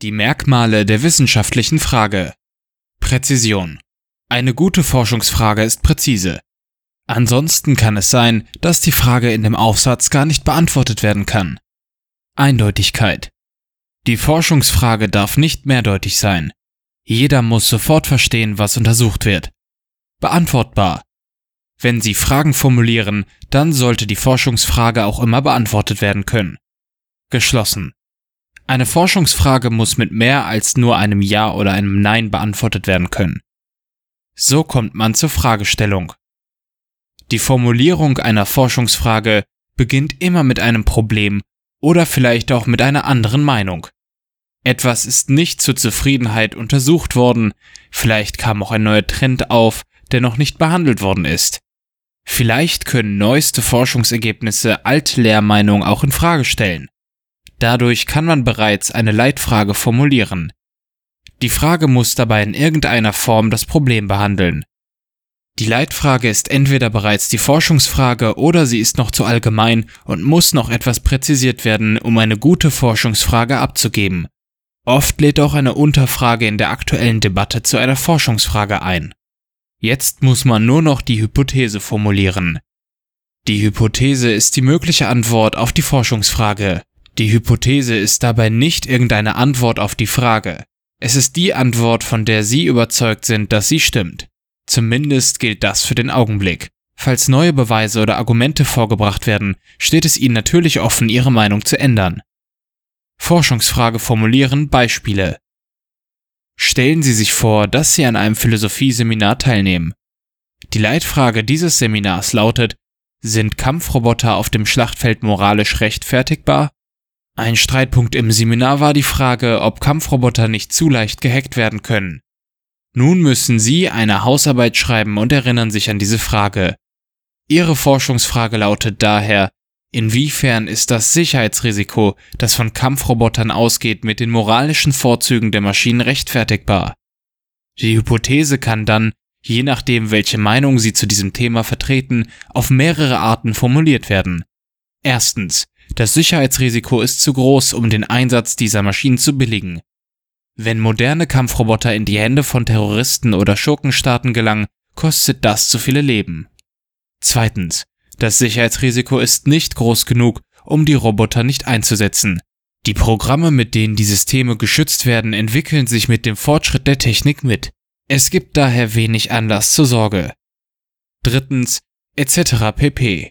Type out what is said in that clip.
Die Merkmale der wissenschaftlichen Frage. Präzision. Eine gute Forschungsfrage ist präzise. Ansonsten kann es sein, dass die Frage in dem Aufsatz gar nicht beantwortet werden kann. Eindeutigkeit. Die Forschungsfrage darf nicht mehrdeutig sein. Jeder muss sofort verstehen, was untersucht wird. Beantwortbar. Wenn Sie Fragen formulieren, dann sollte die Forschungsfrage auch immer beantwortet werden können. Geschlossen. Eine Forschungsfrage muss mit mehr als nur einem Ja oder einem Nein beantwortet werden können. So kommt man zur Fragestellung. Die Formulierung einer Forschungsfrage beginnt immer mit einem Problem oder vielleicht auch mit einer anderen Meinung. Etwas ist nicht zur Zufriedenheit untersucht worden, vielleicht kam auch ein neuer Trend auf, der noch nicht behandelt worden ist. Vielleicht können neueste Forschungsergebnisse alte Lehrmeinungen auch in Frage stellen. Dadurch kann man bereits eine Leitfrage formulieren. Die Frage muss dabei in irgendeiner Form das Problem behandeln. Die Leitfrage ist entweder bereits die Forschungsfrage oder sie ist noch zu allgemein und muss noch etwas präzisiert werden, um eine gute Forschungsfrage abzugeben. Oft lädt auch eine Unterfrage in der aktuellen Debatte zu einer Forschungsfrage ein. Jetzt muss man nur noch die Hypothese formulieren. Die Hypothese ist die mögliche Antwort auf die Forschungsfrage. Die Hypothese ist dabei nicht irgendeine Antwort auf die Frage. Es ist die Antwort, von der Sie überzeugt sind, dass sie stimmt. Zumindest gilt das für den Augenblick. Falls neue Beweise oder Argumente vorgebracht werden, steht es Ihnen natürlich offen, Ihre Meinung zu ändern. Forschungsfrage formulieren Beispiele. Stellen Sie sich vor, dass Sie an einem Philosophieseminar teilnehmen. Die Leitfrage dieses Seminars lautet, sind Kampfroboter auf dem Schlachtfeld moralisch rechtfertigbar? Ein Streitpunkt im Seminar war die Frage, ob Kampfroboter nicht zu leicht gehackt werden können. Nun müssen Sie eine Hausarbeit schreiben und erinnern sich an diese Frage. Ihre Forschungsfrage lautet daher, inwiefern ist das Sicherheitsrisiko, das von Kampfrobotern ausgeht, mit den moralischen Vorzügen der Maschinen rechtfertigbar? Die Hypothese kann dann, je nachdem welche Meinung Sie zu diesem Thema vertreten, auf mehrere Arten formuliert werden. Erstens, das Sicherheitsrisiko ist zu groß, um den Einsatz dieser Maschinen zu billigen. Wenn moderne Kampfroboter in die Hände von Terroristen oder Schurkenstaaten gelangen, kostet das zu viele Leben. Zweitens, das Sicherheitsrisiko ist nicht groß genug, um die Roboter nicht einzusetzen. Die Programme, mit denen die Systeme geschützt werden, entwickeln sich mit dem Fortschritt der Technik mit. Es gibt daher wenig Anlass zur Sorge. Drittens, etc. pp.